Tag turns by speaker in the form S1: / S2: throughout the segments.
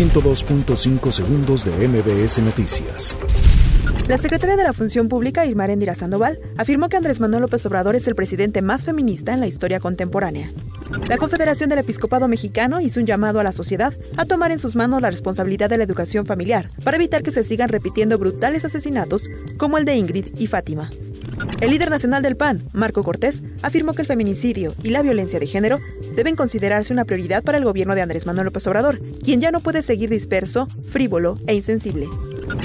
S1: 102.5 segundos de MBS Noticias.
S2: La secretaria de la Función Pública, Irma Arendira Sandoval, afirmó que Andrés Manuel López Obrador es el presidente más feminista en la historia contemporánea. La Confederación del Episcopado Mexicano hizo un llamado a la sociedad a tomar en sus manos la responsabilidad de la educación familiar para evitar que se sigan repitiendo brutales asesinatos como el de Ingrid y Fátima. El líder nacional del PAN, Marco Cortés, afirmó que el feminicidio y la violencia de género deben considerarse una prioridad para el gobierno de Andrés Manuel López Obrador, quien ya no puede seguir disperso, frívolo e insensible.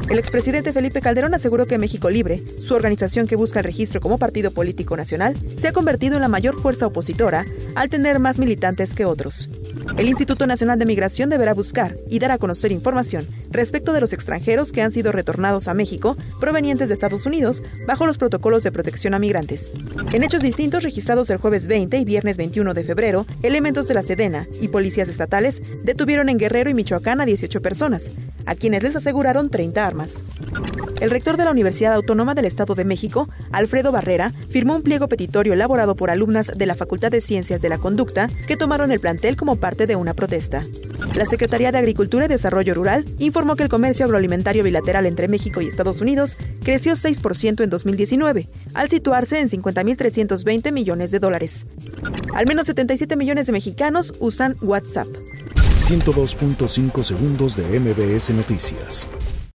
S2: El expresidente Felipe Calderón aseguró que México Libre, su organización que busca el registro como partido político nacional, se ha convertido en la mayor fuerza opositora al tener más militantes que otros. El Instituto Nacional de Migración deberá buscar y dar a conocer información respecto de los extranjeros que han sido retornados a México provenientes de Estados Unidos bajo los protocolos de protección a migrantes. En hechos distintos registrados el jueves 20 y viernes 21 de febrero, elementos de la Sedena y policías estatales detuvieron en Guerrero y Michoacán a 18 personas, a quienes les aseguraron 30 armas. El rector de la Universidad Autónoma del Estado de México, Alfredo Barrera, firmó un pliego petitorio elaborado por alumnas de la Facultad de Ciencias de la Conducta que tomaron el plantel como parte de una protesta. La Secretaría de Agricultura y Desarrollo Rural informó que el comercio agroalimentario bilateral entre México y Estados Unidos creció 6% en 2019, al situarse en 50.320 millones de dólares. Al menos 77 millones de mexicanos usan WhatsApp.
S1: 102.5 segundos de MBS Noticias.